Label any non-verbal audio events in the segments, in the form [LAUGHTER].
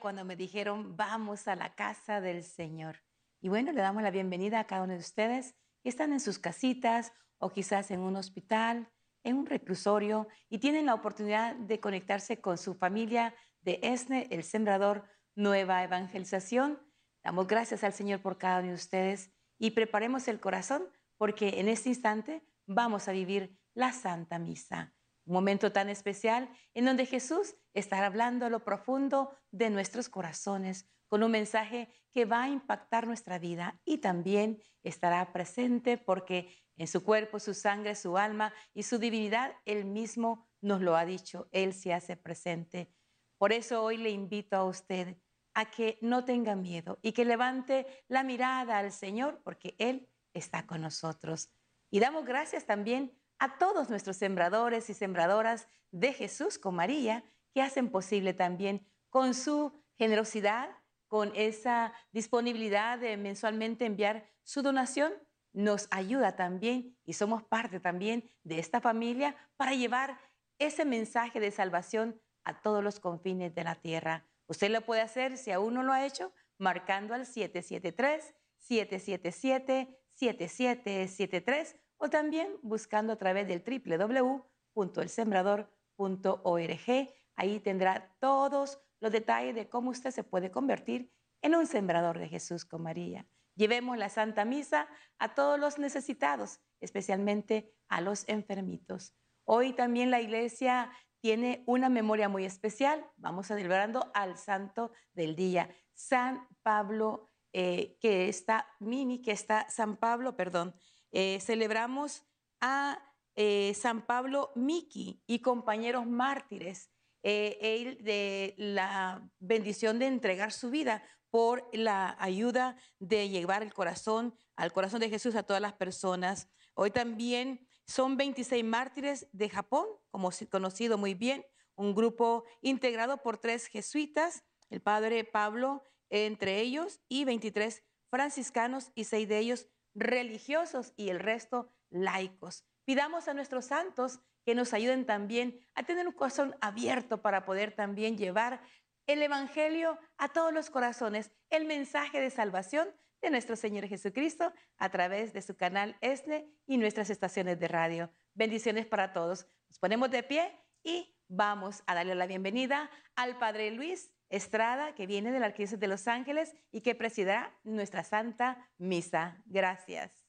cuando me dijeron vamos a la casa del Señor. Y bueno, le damos la bienvenida a cada uno de ustedes que están en sus casitas o quizás en un hospital, en un reclusorio y tienen la oportunidad de conectarse con su familia de ESNE, el Sembrador Nueva Evangelización. Damos gracias al Señor por cada uno de ustedes y preparemos el corazón porque en este instante vamos a vivir la Santa Misa. Un momento tan especial en donde Jesús estará hablando a lo profundo de nuestros corazones con un mensaje que va a impactar nuestra vida y también estará presente porque en su cuerpo, su sangre, su alma y su divinidad, Él mismo nos lo ha dicho, Él se hace presente. Por eso hoy le invito a usted a que no tenga miedo y que levante la mirada al Señor porque Él está con nosotros. Y damos gracias también a todos nuestros sembradores y sembradoras de Jesús con María, que hacen posible también con su generosidad, con esa disponibilidad de mensualmente enviar su donación, nos ayuda también y somos parte también de esta familia para llevar ese mensaje de salvación a todos los confines de la tierra. Usted lo puede hacer si aún no lo ha hecho, marcando al 773-777-7773 o también buscando a través del www.elsembrador.org. Ahí tendrá todos los detalles de cómo usted se puede convertir en un sembrador de Jesús con María. Llevemos la Santa Misa a todos los necesitados, especialmente a los enfermitos. Hoy también la iglesia tiene una memoria muy especial. Vamos celebrando al santo del día, San Pablo, eh, que está, Mini, que está, San Pablo, perdón, eh, celebramos a eh, San Pablo Miki y compañeros mártires. Eh, él de la bendición de entregar su vida por la ayuda de llevar el corazón al corazón de Jesús a todas las personas. Hoy también son 26 mártires de Japón, como conocido muy bien, un grupo integrado por tres jesuitas, el padre Pablo entre ellos, y 23 franciscanos y seis de ellos religiosos y el resto laicos. Pidamos a nuestros santos que nos ayuden también a tener un corazón abierto para poder también llevar el Evangelio a todos los corazones, el mensaje de salvación de nuestro Señor Jesucristo a través de su canal ESNE y nuestras estaciones de radio. Bendiciones para todos. Nos ponemos de pie y vamos a darle la bienvenida al Padre Luis Estrada, que viene de la de Los Ángeles y que presidirá nuestra Santa Misa. Gracias.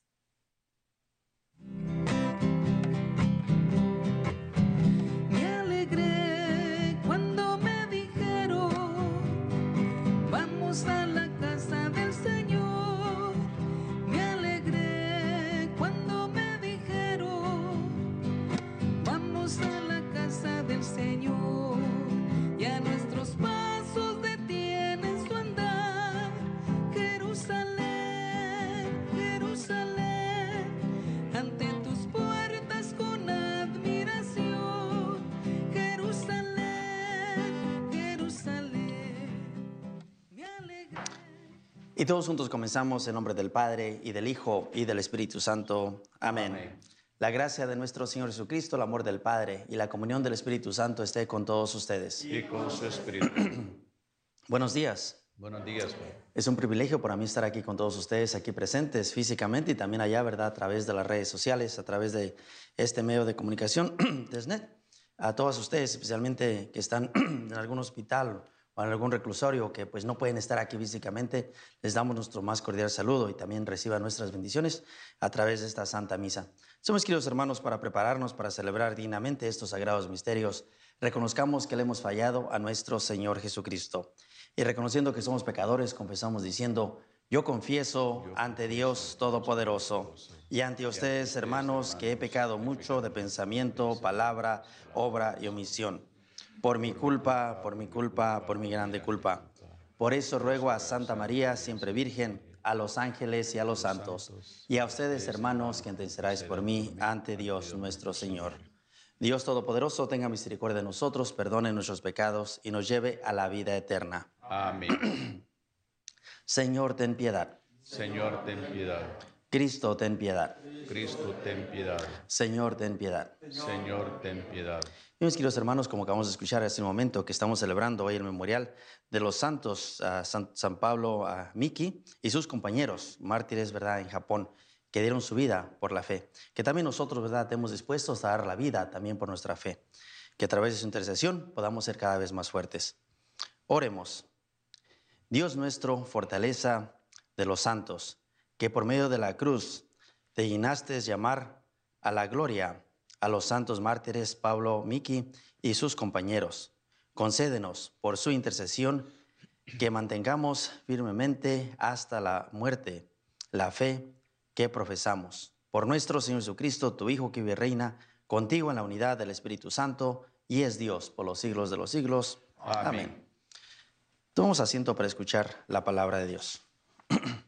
Y todos juntos comenzamos en nombre del Padre y del Hijo y del Espíritu Santo. Amén. Amén. La gracia de nuestro Señor Jesucristo, el amor del Padre y la comunión del Espíritu Santo esté con todos ustedes. y con su espíritu. [CLEARS THROAT] Buenos días. Buenos días. Es un privilegio para mí estar aquí con todos ustedes, aquí presentes físicamente y también allá, ¿verdad? A través de las redes sociales, a través de este medio de comunicación, [CLEARS THROAT] Desnet. A todos ustedes, especialmente que están [CLEARS THROAT] en algún hospital o en algún reclusorio que pues no pueden estar aquí físicamente, les damos nuestro más cordial saludo y también reciban nuestras bendiciones a través de esta Santa Misa. Somos queridos hermanos para prepararnos para celebrar dignamente estos sagrados misterios. Reconozcamos que le hemos fallado a nuestro Señor Jesucristo y reconociendo que somos pecadores, confesamos diciendo, yo confieso ante Dios Todopoderoso y ante ustedes, hermanos, que he pecado mucho de pensamiento, palabra, obra y omisión. Por mi culpa, por mi culpa, por mi grande culpa. Por eso ruego a Santa María, siempre Virgen, a los ángeles y a los santos, y a ustedes, hermanos, que intercedáis por mí ante Dios nuestro Señor. Dios Todopoderoso, tenga misericordia de nosotros, perdone nuestros pecados y nos lleve a la vida eterna. Amén. [CLEARS THROAT] Señor, ten piedad. Señor, ten piedad. Cristo, ten piedad. Cristo, ten piedad. Señor, ten piedad. Señor, ten piedad. Y mis queridos hermanos, como acabamos de escuchar hace un momento, que estamos celebrando hoy el memorial de los santos San, Pablo a Miki y sus compañeros, mártires, ¿verdad?, en Japón, que dieron su vida por la fe. Que también nosotros, ¿verdad?, estemos dispuestos a dar la vida también por nuestra fe. Que a través de su intercesión podamos ser cada vez más fuertes. Oremos. Dios nuestro, fortaleza de los santos, que por medio de la cruz te llenaste llamar a la gloria a los santos mártires Pablo, Miki y sus compañeros. Concédenos, por su intercesión, que mantengamos firmemente hasta la muerte la fe que profesamos. Por nuestro Señor Jesucristo, tu Hijo que vive y reina, contigo en la unidad del Espíritu Santo, y es Dios por los siglos de los siglos. Amén. Amén. Tomamos asiento para escuchar la palabra de Dios. [CLEARS THROAT]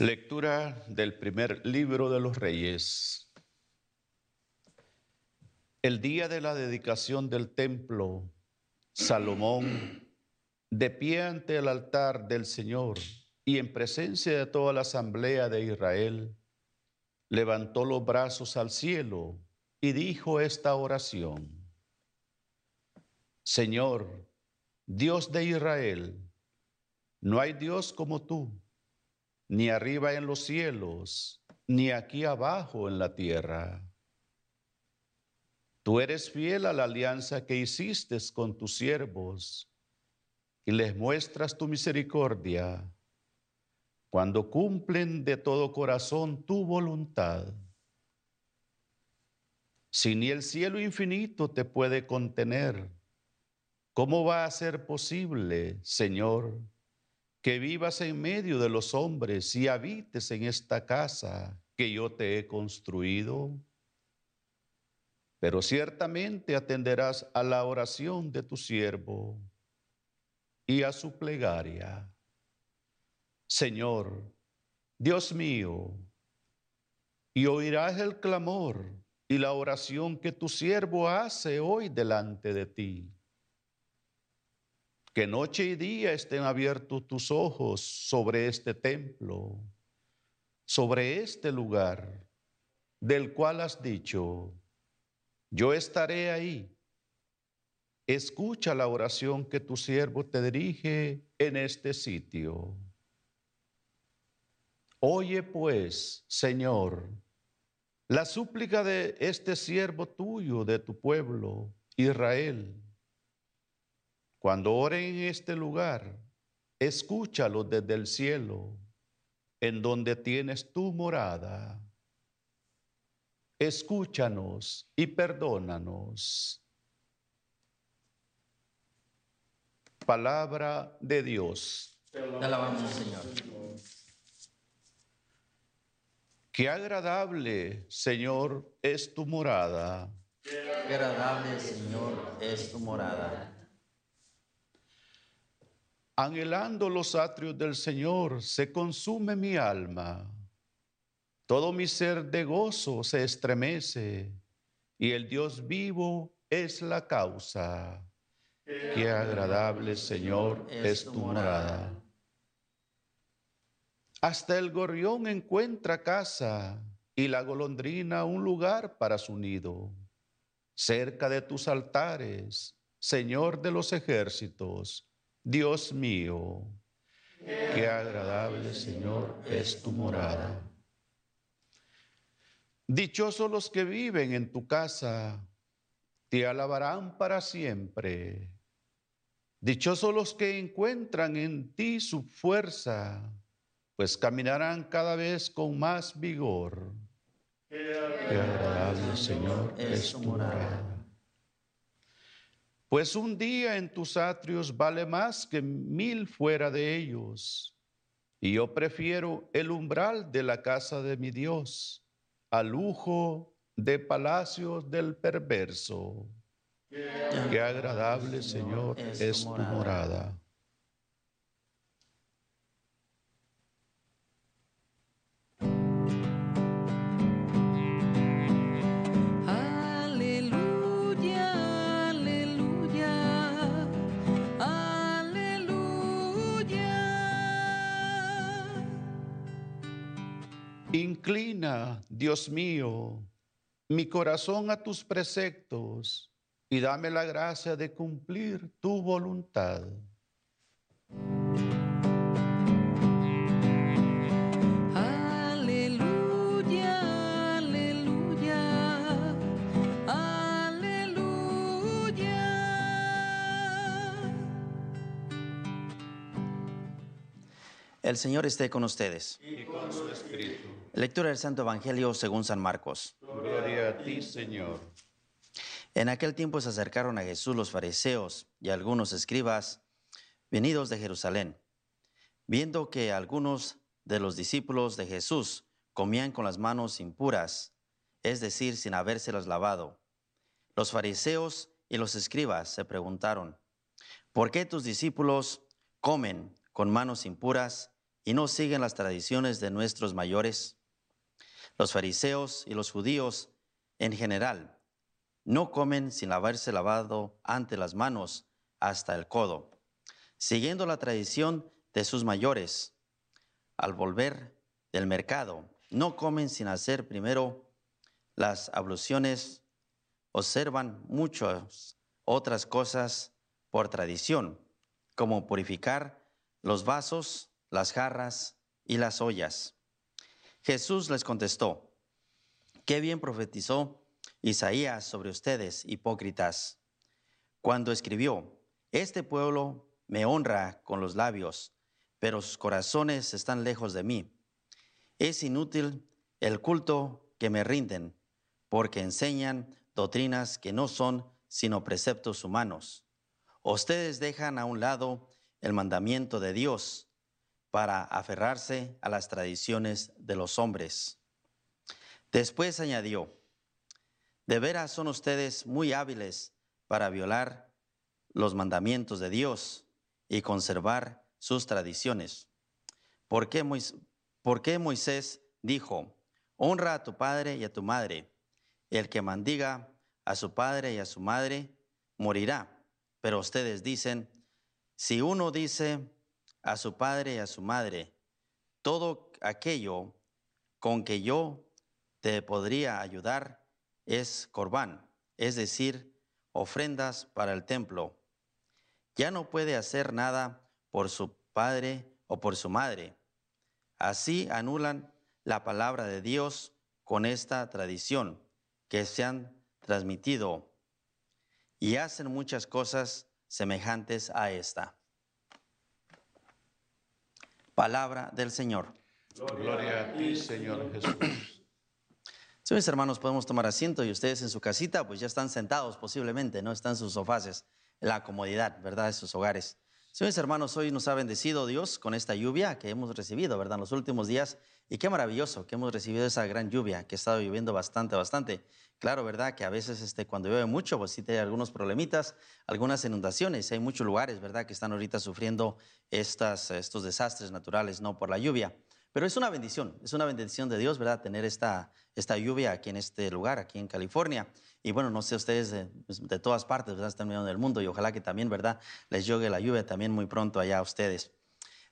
Lectura del primer libro de los reyes. El día de la dedicación del templo, Salomón, de pie ante el altar del Señor y en presencia de toda la asamblea de Israel, levantó los brazos al cielo y dijo esta oración. Señor, Dios de Israel, no hay Dios como tú ni arriba en los cielos, ni aquí abajo en la tierra. Tú eres fiel a la alianza que hiciste con tus siervos y les muestras tu misericordia cuando cumplen de todo corazón tu voluntad. Si ni el cielo infinito te puede contener, ¿cómo va a ser posible, Señor? Que vivas en medio de los hombres y habites en esta casa que yo te he construido. Pero ciertamente atenderás a la oración de tu siervo y a su plegaria. Señor, Dios mío, y oirás el clamor y la oración que tu siervo hace hoy delante de ti que noche y día estén abiertos tus ojos sobre este templo, sobre este lugar, del cual has dicho, yo estaré ahí. Escucha la oración que tu siervo te dirige en este sitio. Oye pues, Señor, la súplica de este siervo tuyo, de tu pueblo, Israel cuando oren en este lugar, escúchalo desde el cielo, en donde tienes tu morada. Escúchanos y perdónanos. Palabra de Dios. Te alabamos, Señor. Qué agradable, Señor, es tu morada. Qué agradable, Señor, es tu morada. Anhelando los atrios del Señor, se consume mi alma. Todo mi ser de gozo se estremece, y el Dios vivo es la causa. Qué agradable, Señor, es tu morada. Hasta el gorrión encuentra casa y la golondrina un lugar para su nido. Cerca de tus altares, Señor de los ejércitos, Dios mío, qué agradable, Señor, es tu morada. Dichosos los que viven en tu casa, te alabarán para siempre. Dichosos los que encuentran en ti su fuerza, pues caminarán cada vez con más vigor. Qué agradable, Señor, es tu morada. Pues un día en tus atrios vale más que mil fuera de ellos. Y yo prefiero el umbral de la casa de mi Dios al lujo de palacios del perverso. Qué agradable, Señor, es tu morada. Inclina, Dios mío, mi corazón a tus preceptos y dame la gracia de cumplir tu voluntad. Aleluya, aleluya, aleluya. El Señor esté con ustedes. Y con su espíritu. Lectura del Santo Evangelio según San Marcos. Gloria a ti, Señor. En aquel tiempo se acercaron a Jesús los fariseos y algunos escribas venidos de Jerusalén, viendo que algunos de los discípulos de Jesús comían con las manos impuras, es decir, sin habérselas lavado. Los fariseos y los escribas se preguntaron, ¿por qué tus discípulos comen con manos impuras y no siguen las tradiciones de nuestros mayores? Los fariseos y los judíos en general no comen sin haberse lavado ante las manos hasta el codo, siguiendo la tradición de sus mayores. Al volver del mercado, no comen sin hacer primero las abluciones, observan muchas otras cosas por tradición, como purificar los vasos, las jarras y las ollas. Jesús les contestó, qué bien profetizó Isaías sobre ustedes, hipócritas, cuando escribió, Este pueblo me honra con los labios, pero sus corazones están lejos de mí. Es inútil el culto que me rinden, porque enseñan doctrinas que no son sino preceptos humanos. Ustedes dejan a un lado el mandamiento de Dios para aferrarse a las tradiciones de los hombres. Después añadió, de veras son ustedes muy hábiles para violar los mandamientos de Dios y conservar sus tradiciones. ¿Por qué, Moisés dijo, honra a tu padre y a tu madre? El que mandiga a su padre y a su madre morirá. Pero ustedes dicen, si uno dice a su padre y a su madre, todo aquello con que yo te podría ayudar es corbán, es decir, ofrendas para el templo. Ya no puede hacer nada por su padre o por su madre. Así anulan la palabra de Dios con esta tradición que se han transmitido y hacen muchas cosas semejantes a esta. Palabra del Señor. Gloria a ti, Señor Jesús. Sí, mis hermanos, podemos tomar asiento y ustedes en su casita, pues ya están sentados posiblemente, ¿no? Están en sus en la comodidad, ¿verdad? De sus hogares. Sí, mis hermanos, hoy nos ha bendecido Dios con esta lluvia que hemos recibido, ¿verdad? En los últimos días. Y qué maravilloso que hemos recibido esa gran lluvia que ha estado lloviendo bastante, bastante. Claro, ¿verdad? Que a veces este, cuando llueve mucho, pues sí tiene algunos problemitas, algunas inundaciones. Hay muchos lugares, ¿verdad? Que están ahorita sufriendo estas, estos desastres naturales, ¿no? Por la lluvia. Pero es una bendición, es una bendición de Dios, ¿verdad? Tener esta, esta lluvia aquí en este lugar, aquí en California. Y bueno, no sé ustedes de, pues, todas partes, ¿verdad? Están mirando del mundo y ojalá que también, ¿verdad? Les llegue la lluvia también muy pronto allá a ustedes.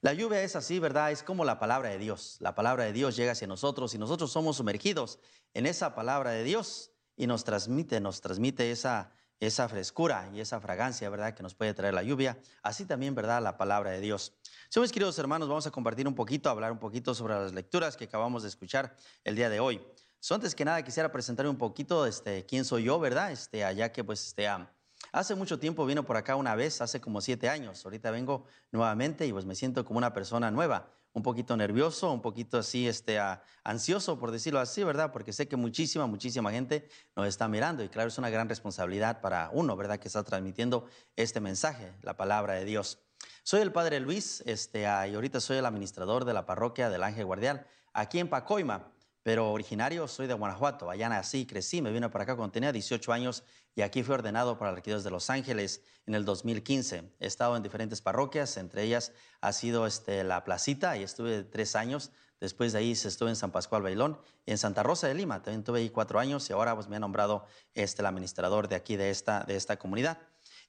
La lluvia es así, ¿verdad? Es como la palabra de Dios. La palabra de Dios llega hacia nosotros y nosotros somos sumergidos en esa palabra de Dios y nos transmite, nos transmite esa, esa frescura y esa fragancia, ¿verdad? Que nos puede traer la lluvia. Así también, ¿verdad? La palabra de Dios. Sí, mis queridos hermanos, vamos a compartir un poquito, hablar un poquito sobre las lecturas que acabamos de escuchar el día de hoy. So, antes que nada, quisiera presentarme un poquito, este, quién soy yo, ¿verdad? Este, allá que, pues, este, hace mucho tiempo vino por acá una vez, hace como siete años. Ahorita vengo nuevamente y pues me siento como una persona nueva, un poquito nervioso, un poquito así, este, ansioso, por decirlo así, ¿verdad? Porque sé que muchísima, muchísima gente nos está mirando y claro, es una gran responsabilidad para uno, ¿verdad? Que está transmitiendo este mensaje, la palabra de Dios. Soy el Padre Luis este, y ahorita soy el administrador de la parroquia del Ángel Guardián aquí en Pacoima, pero originario soy de Guanajuato. Allá nací, crecí, me vine para acá cuando tenía 18 años y aquí fui ordenado para la Arquidiócesis de Los Ángeles en el 2015. He estado en diferentes parroquias, entre ellas ha sido este, La Placita y estuve tres años. Después de ahí estuve en San Pascual Bailón y en Santa Rosa de Lima. También tuve ahí cuatro años y ahora pues, me ha nombrado este, el administrador de aquí, de esta, de esta comunidad.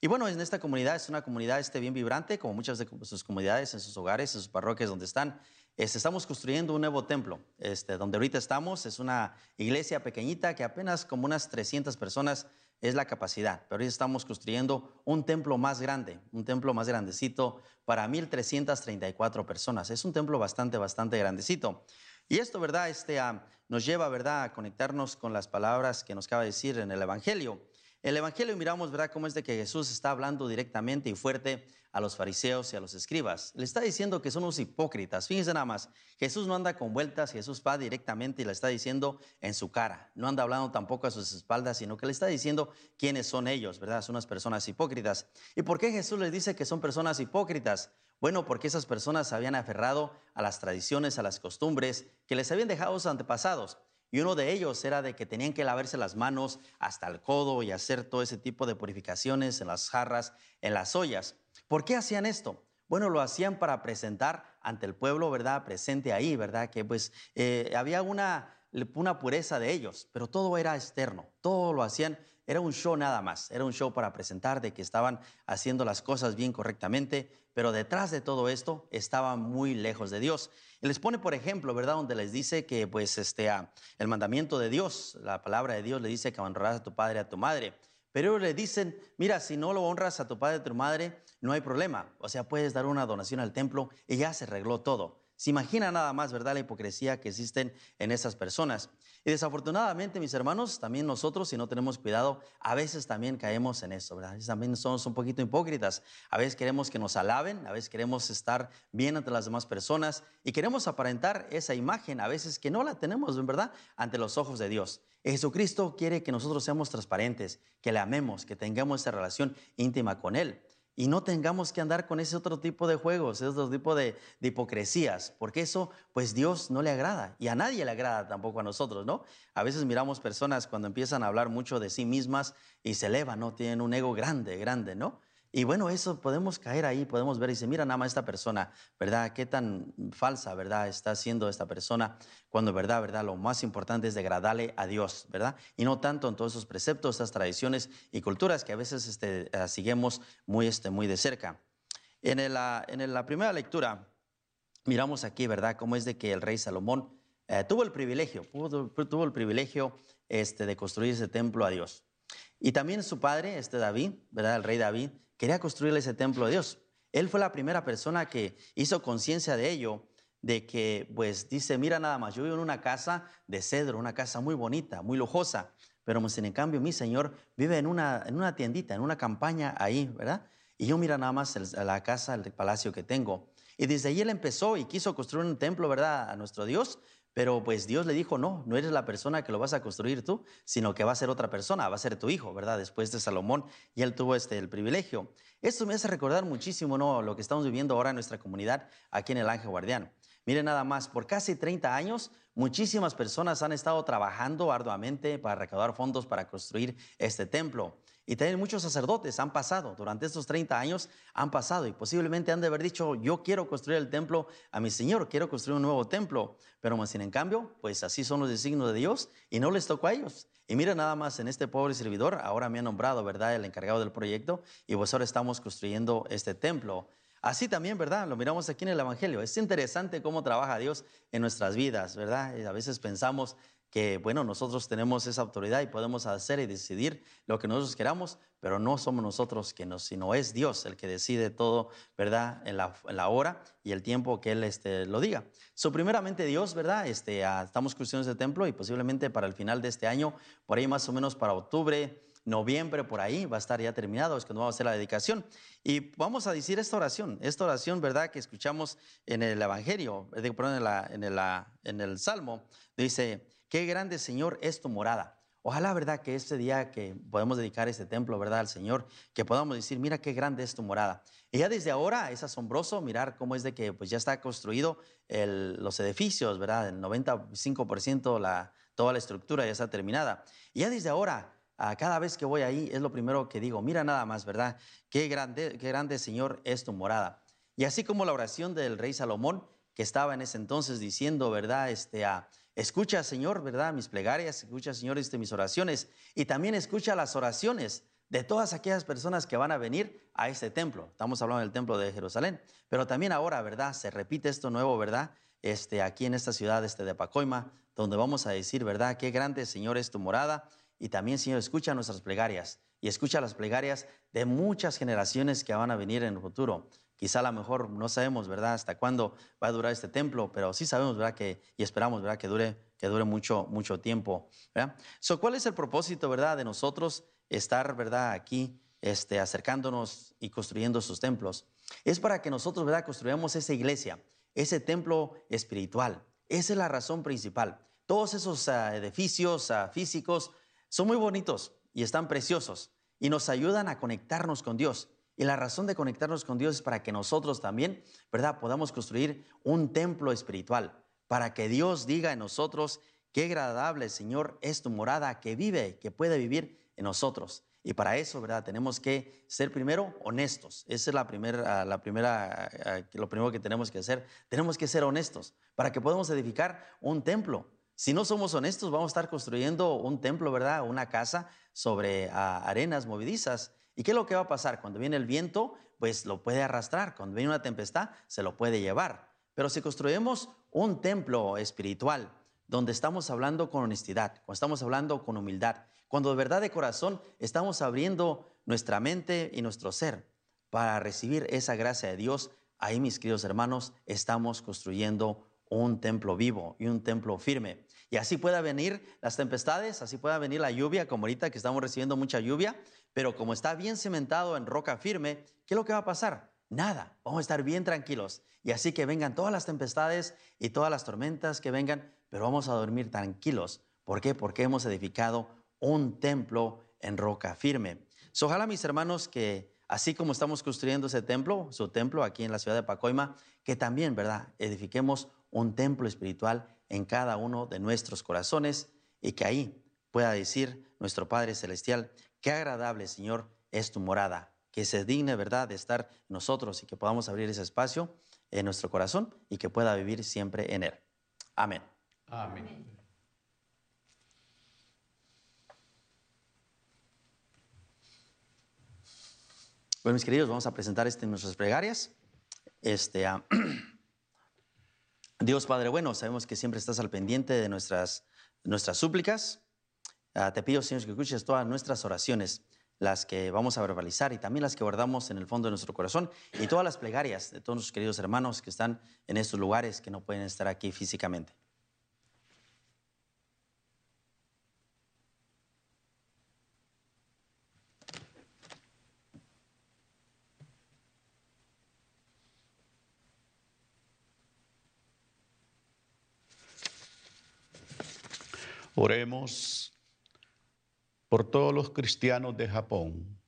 Y bueno, en esta comunidad es una comunidad este, bien vibrante, como muchas de sus comunidades, en sus hogares, en sus parroquias donde están. Este, estamos construyendo un nuevo templo. Este, donde ahorita estamos es una iglesia pequeñita que apenas como unas 300 personas es la capacidad. Pero hoy estamos construyendo un templo más grande, un templo más grandecito para 1.334 personas. Es un templo bastante, bastante grandecito. Y esto, ¿verdad? Este, ah, nos lleva, ¿verdad?, a conectarnos con las palabras que nos acaba de decir en el Evangelio. El Evangelio miramos, ¿verdad?, cómo es de que Jesús está hablando directamente y fuerte a los fariseos y a los escribas. Le está diciendo que son unos hipócritas. Fíjense nada más, Jesús no anda con vueltas, Jesús va directamente y le está diciendo en su cara. No anda hablando tampoco a sus espaldas, sino que le está diciendo quiénes son ellos, ¿verdad? Son unas personas hipócritas. ¿Y por qué Jesús les dice que son personas hipócritas? Bueno, porque esas personas se habían aferrado a las tradiciones, a las costumbres que les habían dejado sus antepasados. Y uno de ellos era de que tenían que lavarse las manos hasta el codo y hacer todo ese tipo de purificaciones en las jarras, en las ollas. ¿Por qué hacían esto? Bueno, lo hacían para presentar ante el pueblo, ¿verdad? Presente ahí, ¿verdad? Que pues eh, había una, una pureza de ellos, pero todo era externo, todo lo hacían era un show nada más, era un show para presentar de que estaban haciendo las cosas bien correctamente, pero detrás de todo esto estaban muy lejos de Dios. Y les pone, por ejemplo, ¿verdad? Donde les dice que, pues, este, el mandamiento de Dios, la palabra de Dios le dice que honrarás a tu padre y a tu madre. Pero ellos le dicen, mira, si no lo honras a tu padre y a tu madre, no hay problema. O sea, puedes dar una donación al templo y ya se arregló todo. Se imagina nada más, ¿verdad? La hipocresía que existen en esas personas. Y desafortunadamente, mis hermanos, también nosotros, si no tenemos cuidado, a veces también caemos en eso, ¿verdad? También somos un poquito hipócritas. A veces queremos que nos alaben, a veces queremos estar bien ante las demás personas y queremos aparentar esa imagen, a veces que no la tenemos, ¿verdad? Ante los ojos de Dios. Jesucristo quiere que nosotros seamos transparentes, que le amemos, que tengamos esa relación íntima con Él y no tengamos que andar con ese otro tipo de juegos, ese otro tipo de, hipocresías, porque eso pues Dios no le agrada y a nadie le agrada tampoco a nosotros, ¿no? A veces miramos personas cuando empiezan a hablar mucho de sí mismas y se elevan, ¿no? Tienen un ego grande, grande, ¿no? Y bueno, eso podemos caer ahí, podemos ver y decir, mira nada más esta persona, ¿verdad? ¿Qué tan falsa, ¿verdad? Está siendo esta persona cuando, ¿verdad? ¿verdad? Lo más importante es degradarle a Dios, ¿verdad? Y no tanto en todos esos preceptos, esas tradiciones y culturas que a veces este, eh, seguimos muy, este, muy de cerca. En, la, en la primera lectura, miramos aquí, ¿verdad? Cómo es de que el rey Salomón eh, tuvo el privilegio, tuvo, el privilegio este, de construir ese templo a Dios. Y también su padre, este David, ¿verdad? El rey David, quería construirle ese templo a Dios. Él fue la primera persona que hizo conciencia de ello, de que, pues, dice, mira nada más, yo vivo en una casa de cedro, una casa muy bonita, muy lujosa, pero pues, en cambio mi Señor vive en una, en una tiendita, en una campaña ahí, ¿verdad? Y yo mira nada más la casa, el palacio que tengo. Y desde ahí él empezó y quiso construir un templo, ¿verdad? A nuestro Dios, pero pues Dios le dijo, no, no eres la persona que lo vas a construir tú, sino que va a ser otra persona, va a ser tu hijo, ¿verdad? Después de Salomón, y él tuvo este, el privilegio. Esto me hace recordar muchísimo, ¿no? Lo que estamos viviendo ahora en nuestra comunidad, aquí en el Ángel Guardián. Miren nada más, por casi 30 años, muchísimas personas han estado trabajando arduamente para recaudar fondos para construir este templo. Y también muchos sacerdotes han pasado, durante estos 30 años han pasado y posiblemente han de haber dicho, yo quiero construir el templo a mi Señor, quiero construir un nuevo templo. Pero más sin en cambio, pues así son los designios de Dios y no les tocó a ellos. Y mira nada más en este pobre servidor, ahora me ha nombrado, ¿verdad?, el encargado del proyecto y pues ahora estamos construyendo este templo. Así también, ¿verdad? Lo miramos aquí en el Evangelio. Es interesante cómo trabaja Dios en nuestras vidas, ¿verdad? a veces pensamos que, bueno, nosotros tenemos esa autoridad y podemos hacer y decidir lo que nosotros queramos, pero no somos nosotros que nos, sino es Dios el que decide todo, ¿verdad? En la, hora y el tiempo que Él este, lo diga. So, primeramente Dios, ¿verdad? Este, ah, estamos construyendo ese templo y posiblemente para el final de este año, por ahí más o menos para octubre, noviembre, por ahí va a estar ya terminado, es cuando vamos a hacer la dedicación. Y vamos a decir esta oración, esta oración, ¿verdad? Que escuchamos en el Evangelio, eh, perdón, en, la, en, el, en el Salmo, dice, Qué grande, Señor, es tu morada. Ojalá, ¿verdad? Que este día que podemos dedicar este templo, ¿verdad? Al Señor, que podamos decir, mira qué grande es tu morada. Y ya desde ahora es asombroso mirar cómo es de que pues ya está construido los edificios, ¿verdad? El 95% la, toda la estructura ya está terminada. Y ya desde ahora, a cada vez que voy ahí, es lo primero que digo, mira nada más, ¿verdad? Qué grande, qué grande, Señor, es tu morada. Y así como la oración del rey Salomón, que estaba en ese entonces diciendo, ¿verdad? Este, a Escucha, Señor, ¿verdad? Mis plegarias, escucha, Señor, este, mis oraciones y también escucha las oraciones de todas aquellas personas que van a venir a este templo. Estamos hablando del templo de Jerusalén, pero también ahora, ¿verdad? Se repite esto nuevo, ¿verdad? Este, aquí en esta ciudad este de Pacoima, donde vamos a decir, ¿verdad? Qué grande, Señor, es tu morada. Y también, Señor, escucha nuestras plegarias y escucha las plegarias de muchas generaciones que van a venir en el futuro. Quizá a lo mejor no sabemos, ¿verdad?, hasta cuándo va a durar este templo, pero sí sabemos, ¿verdad?, que, y esperamos, ¿verdad?, que dure, que dure mucho, mucho tiempo, ¿verdad? So, ¿Cuál es el propósito, ¿verdad?, de nosotros estar, ¿verdad?, aquí este, acercándonos y construyendo sus templos. Es para que nosotros, ¿verdad?, construyamos esa iglesia, ese templo espiritual. Esa es la razón principal. Todos esos ah, edificios ah, físicos son muy bonitos y están preciosos y nos ayudan a conectarnos con Dios. Y la razón de conectarnos con Dios es para que nosotros también, ¿verdad?, podamos construir un templo espiritual, para que Dios diga en nosotros, qué agradable, Señor, es tu morada que vive, que puede vivir en nosotros. Y para eso, ¿verdad? Tenemos que ser primero honestos. Esa es la primera, la primera, lo primero que tenemos que hacer. Tenemos que ser honestos para que podamos edificar un templo. Si no somos honestos, vamos a estar construyendo un templo, ¿verdad? Una casa sobre arenas movedizas. ¿Y qué es lo que va a pasar? Cuando viene el viento, pues lo puede arrastrar. Cuando viene una tempestad, se lo puede llevar. Pero si construimos un templo espiritual, donde estamos hablando con honestidad, cuando estamos hablando con humildad, cuando de verdad de corazón estamos abriendo nuestra mente y nuestro ser para recibir esa gracia de Dios, ahí mis queridos hermanos, estamos construyendo un templo vivo y un templo firme. Y así pueda venir las tempestades, así pueda venir la lluvia, como ahorita que estamos recibiendo mucha lluvia, pero como está bien cimentado en roca firme, ¿qué es lo que va a pasar? Nada, vamos a estar bien tranquilos. Y así que vengan todas las tempestades y todas las tormentas que vengan, pero vamos a dormir tranquilos. ¿Por qué? Porque hemos edificado un templo en roca firme. ojalá mis hermanos que así como estamos construyendo ese templo, su templo aquí en la ciudad de Pacoima, que también, ¿verdad? Edifiquemos un templo espiritual en cada uno de nuestros corazones y que ahí pueda decir nuestro Padre Celestial, qué agradable, Señor, es tu morada, que se digne, ¿verdad?, de estar nosotros y que podamos abrir ese espacio en nuestro corazón y que pueda vivir siempre en él. Amén. Amén. Bueno, mis queridos, vamos a presentar este en nuestras plegarias. Este, [CLEARS THROAT] Dios Padre bueno, sabemos que siempre estás al pendiente de nuestras, nuestras súplicas. Ah, te pido, Señor, que escuches todas nuestras oraciones, las que vamos a verbalizar y también las que guardamos en el fondo de nuestro corazón y todas las plegarias de todos nuestros queridos hermanos que están en estos lugares que no pueden estar aquí físicamente. Oremos por todos los cristianos de Japón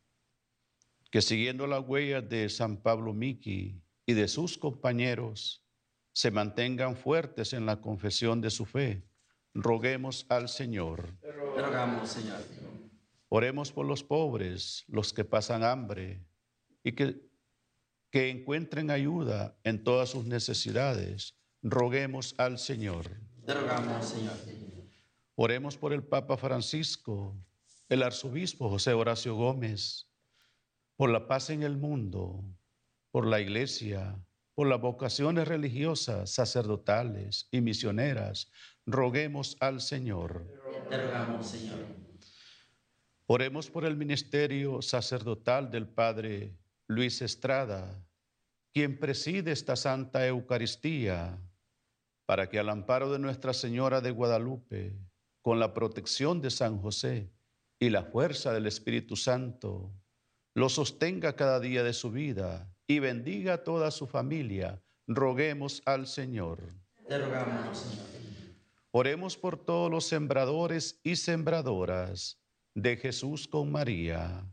que siguiendo las huellas de San Pablo Miki y de sus compañeros se mantengan fuertes en la confesión de su fe. Roguemos al Señor. Rogamos, Señor. Oremos por los pobres, los que pasan hambre y que, que encuentren ayuda en todas sus necesidades. Roguemos al Señor. Rogamos, Señor. Oremos por el Papa Francisco, el arzobispo José Horacio Gómez, por la paz en el mundo, por la iglesia, por las vocaciones religiosas, sacerdotales y misioneras. Roguemos al Señor. Te rogamos, Señor. Oremos por el ministerio sacerdotal del Padre Luis Estrada, quien preside esta Santa Eucaristía, para que al amparo de Nuestra Señora de Guadalupe, con la protección de San José y la fuerza del Espíritu Santo, lo sostenga cada día de su vida y bendiga a toda su familia. Roguemos al Señor. Te rogamos, Señor. Oremos por todos los sembradores y sembradoras de Jesús con María,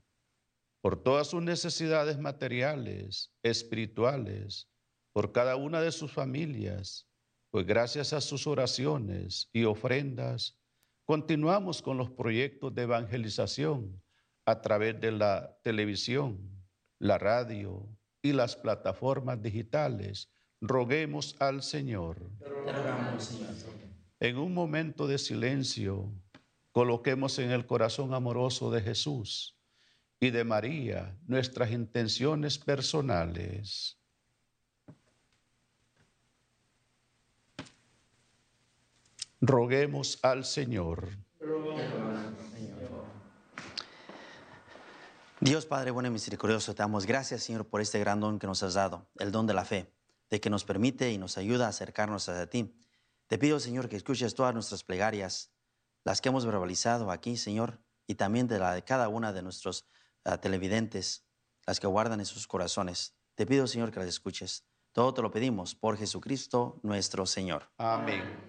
por todas sus necesidades materiales, espirituales, por cada una de sus familias, pues gracias a sus oraciones y ofrendas, Continuamos con los proyectos de evangelización a través de la televisión, la radio y las plataformas digitales. Roguemos al Señor. En un momento de silencio, coloquemos en el corazón amoroso de Jesús y de María nuestras intenciones personales. Roguemos al Señor. Dios Padre bueno y misericordioso, te damos gracias, Señor, por este gran don que nos has dado, el don de la fe, de que nos permite y nos ayuda a acercarnos a ti. Te pido, Señor, que escuches todas nuestras plegarias, las que hemos verbalizado aquí, Señor, y también de la de cada una de nuestros ah, televidentes, las que guardan en sus corazones. Te pido, Señor, que las escuches. Todo te lo pedimos por Jesucristo nuestro Señor. Amén.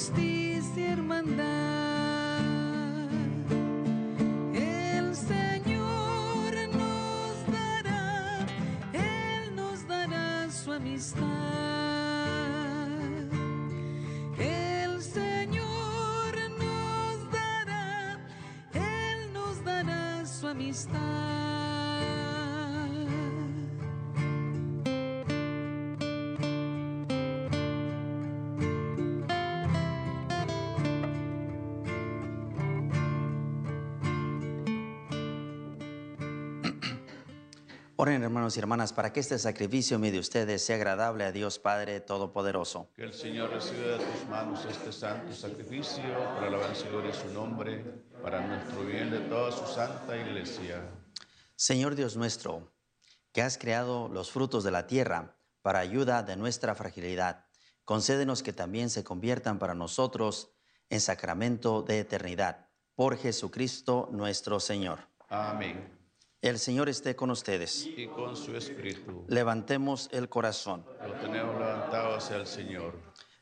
Justicia y hermandad. El Señor nos dará, Él nos dará su amistad. El Señor nos dará, Él nos dará su amistad. Oren, hermanos y hermanas, para que este sacrificio medio de ustedes sea agradable a Dios Padre Todopoderoso. Que el Señor reciba de tus manos este santo sacrificio para la alabanza y gloria de su nombre, para nuestro bien de toda su santa iglesia. Señor Dios nuestro, que has creado los frutos de la tierra para ayuda de nuestra fragilidad, concédenos que también se conviertan para nosotros en sacramento de eternidad. Por Jesucristo nuestro Señor. Amén. El Señor esté con ustedes. Y con su espíritu. Levantemos el corazón. Lo tenemos levantado hacia el Señor.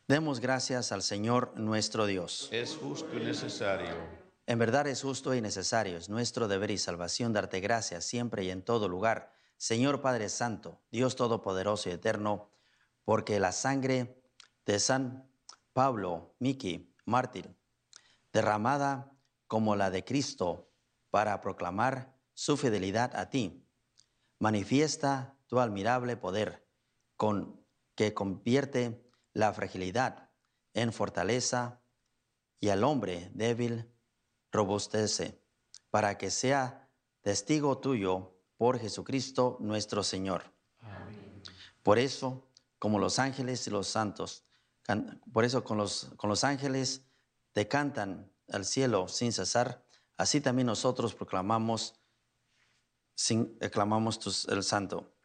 Demos gracias al Señor nuestro Dios. Es justo y necesario. En verdad es justo y necesario, es nuestro deber y salvación darte gracias siempre y en todo lugar, Señor Padre Santo, Dios Todopoderoso y Eterno, porque la sangre de San Pablo, Miki, mártir, derramada como la de Cristo para proclamar su fidelidad a ti, manifiesta tu admirable poder con que convierte la fragilidad en fortaleza y al hombre débil robustece, para que sea testigo tuyo por Jesucristo nuestro Señor. Por eso, como los ángeles y los santos, can- por eso con los, con los ángeles te cantan al cielo sin cesar, así también nosotros proclamamos, sin, aclamamos tus- el. Santo,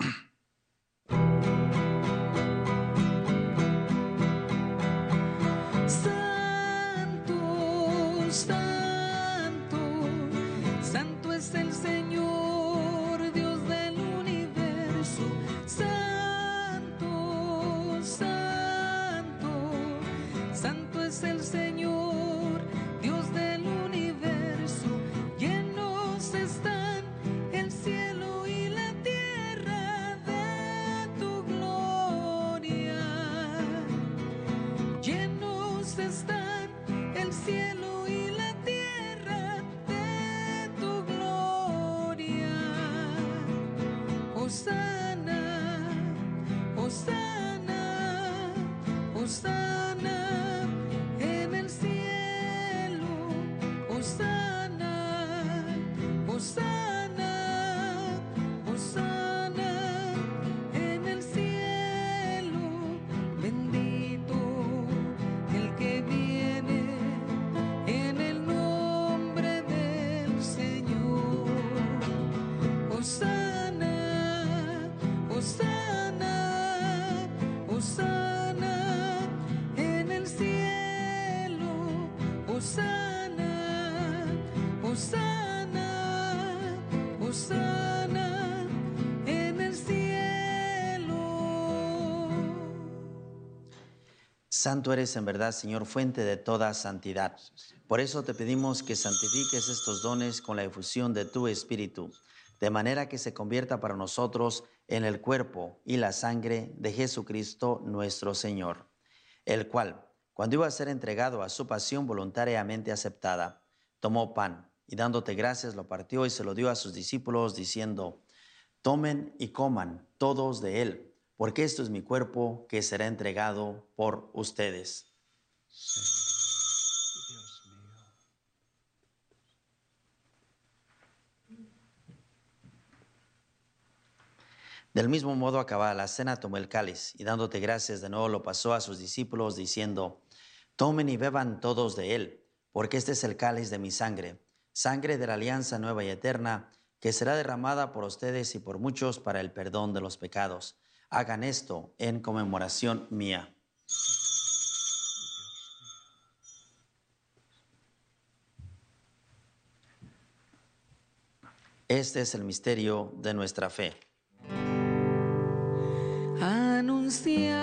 Santo eres en verdad, Señor, fuente de toda santidad. Por eso te pedimos que santifiques estos dones con la efusión de tu Espíritu, de manera que se convierta para nosotros en el cuerpo y la sangre de Jesucristo nuestro Señor, el cual, cuando iba a ser entregado a su pasión voluntariamente aceptada, tomó pan y dándote gracias lo partió y se lo dio a sus discípulos diciendo, tomen y coman todos de él, porque esto es mi cuerpo que será entregado por ustedes. Dios mío. Del mismo modo, acabada la cena, tomó el cáliz y dándote gracias de nuevo lo pasó a sus discípulos diciendo, tomen y beban todos de él, porque este es el cáliz de mi sangre, sangre de la alianza nueva y eterna, que será derramada por ustedes y por muchos para el perdón de los pecados. Hagan esto en conmemoración mía. Este es el misterio de nuestra fe. Anunciamos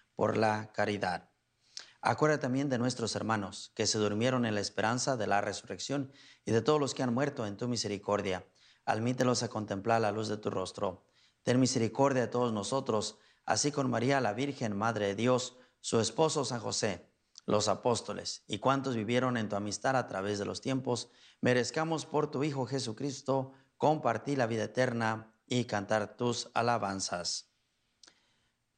por la caridad. Acuérdate también de nuestros hermanos que se durmieron en la esperanza de la resurrección y de todos los que han muerto en tu misericordia. Admítelos a contemplar la luz de tu rostro. Ten misericordia de todos nosotros, así con María, la Virgen, Madre de Dios, su esposo San José, los apóstoles y cuantos vivieron en tu amistad a través de los tiempos, merezcamos por tu Hijo Jesucristo compartir la vida eterna y cantar tus alabanzas.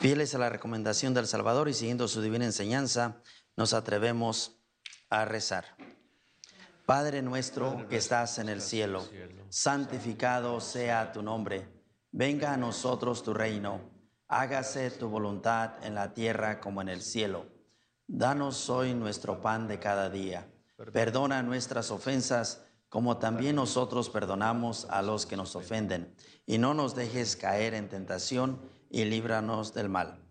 Fieles a la recomendación del Salvador y siguiendo su divina enseñanza, nos atrevemos a rezar. Padre nuestro que estás en el cielo, santificado sea tu nombre. Venga a nosotros tu reino. Hágase tu voluntad en la tierra como en el cielo. Danos hoy nuestro pan de cada día. Perdona nuestras ofensas como también nosotros perdonamos a los que nos ofenden. Y no nos dejes caer en tentación y líbranos del mal.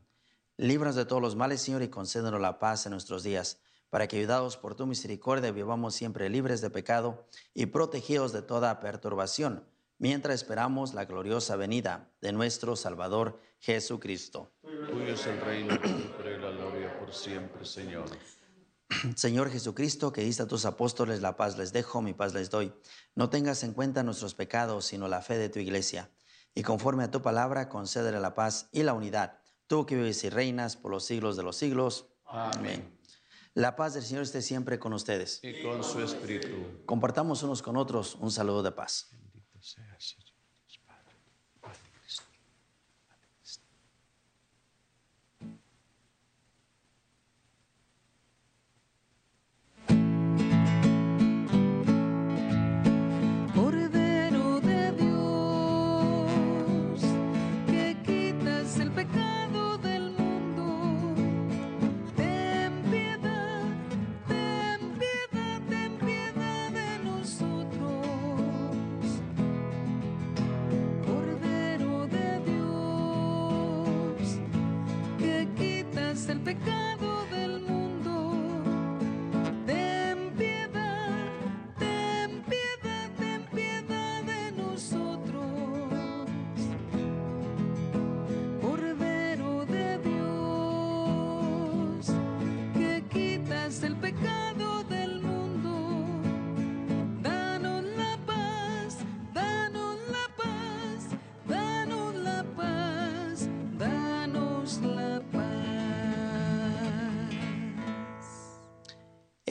Líbranos de todos los males, Señor, y concédenos la paz en nuestros días, para que, ayudados por tu misericordia, vivamos siempre libres de pecado y protegidos de toda perturbación, mientras esperamos la gloriosa venida de nuestro Salvador Jesucristo. Tuyo es el reino, y la gloria por siempre, Señor. [CLEARS THROAT] Señor Jesucristo, que diste a tus apóstoles, la paz les dejo, mi paz les doy. No tengas en cuenta nuestros pecados, sino la fe de tu iglesia. Y conforme a tu palabra, concédele la paz y la unidad. Tú que vives y reinas por los siglos de los siglos. Amén. La paz del Señor esté siempre con ustedes. Y con su espíritu. Compartamos unos con otros un saludo de paz. Bendito sea, Señor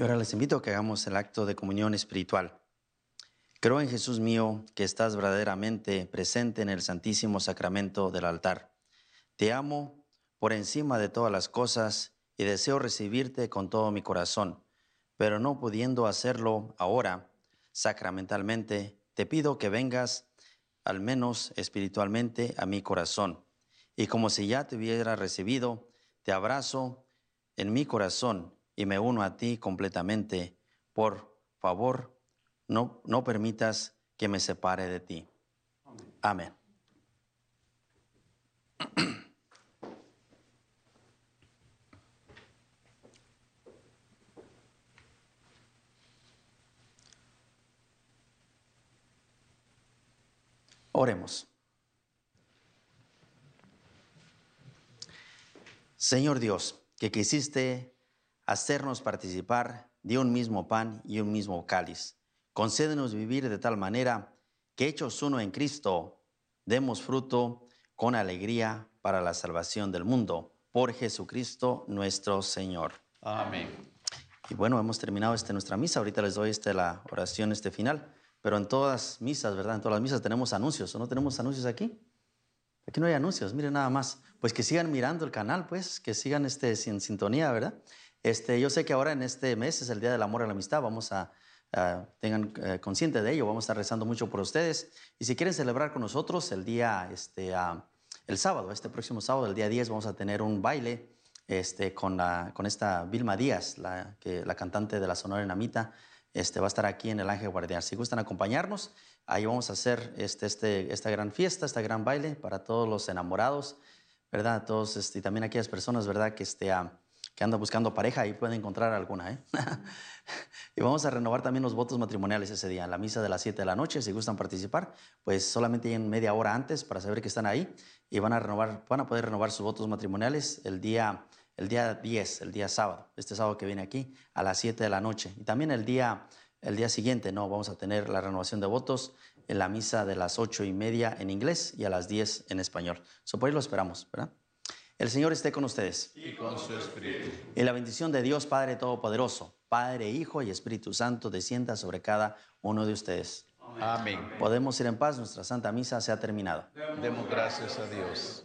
Y ahora les invito a que hagamos el acto de comunión espiritual. Creo en Jesús mío que estás verdaderamente presente en el Santísimo Sacramento del altar. Te amo por encima de todas las cosas y deseo recibirte con todo mi corazón, pero no pudiendo hacerlo ahora sacramentalmente, te pido que vengas al menos espiritualmente a mi corazón. Y como si ya te hubiera recibido, te abrazo en mi corazón y me uno a ti completamente. Por favor, no, no permitas que me separe de ti. Amén. Oremos. Señor Dios, que quisiste hacernos participar de un mismo pan y un mismo cáliz, concédenos vivir de tal manera que hechos uno en Cristo, demos fruto con alegría para la salvación del mundo, por Jesucristo nuestro Señor. Amén. Y bueno, hemos terminado este, nuestra misa. Ahorita les doy este, la oración este final. Pero en todas misas, ¿verdad? En todas las misas tenemos anuncios. ¿O no tenemos anuncios aquí? Aquí no hay anuncios, miren nada más. Pues que sigan mirando el canal, pues, que sigan este, en sintonía, ¿verdad? Este, yo sé que ahora en este mes es el Día del Amor y la Amistad. Vamos a, a- tengan eh, consciente de ello. Vamos a estar rezando mucho por ustedes. Y si quieren celebrar con nosotros el día, este, ah, el sábado, este próximo sábado, el día 10, vamos a tener un baile este, con, la, con esta Vilma Díaz, la, que, la cantante de la Sonora Enamita. Este, va a estar aquí en el Ángel Guardián. Si gustan acompañarnos, ahí vamos a hacer este, este, esta gran fiesta, esta gran baile para todos los enamorados, ¿verdad? Todos, este, y también aquellas personas, ¿verdad? Que, este, ah, que andan buscando pareja y pueden encontrar alguna, ¿eh? [LAUGHS] y vamos a renovar también los votos matrimoniales ese día, en la misa de las 7 de la noche. Si gustan participar, pues solamente en media hora antes para saber que están ahí y van a, renovar, van a poder renovar sus votos matrimoniales el día el día 10, el día sábado, este sábado que viene aquí, a las 7 de la noche. Y también el día, el día siguiente, ¿no? Vamos a tener la renovación de votos en la misa de las 8 y media en inglés y a las 10 en español. So, por ahí lo esperamos, ¿verdad? El Señor esté con ustedes. Y con su espíritu. Y la bendición de Dios Padre Todopoderoso, Padre, Hijo y Espíritu Santo descienda sobre cada uno de ustedes. Amén. Podemos ir en paz, nuestra Santa Misa se ha terminado. Demos gracias a Dios.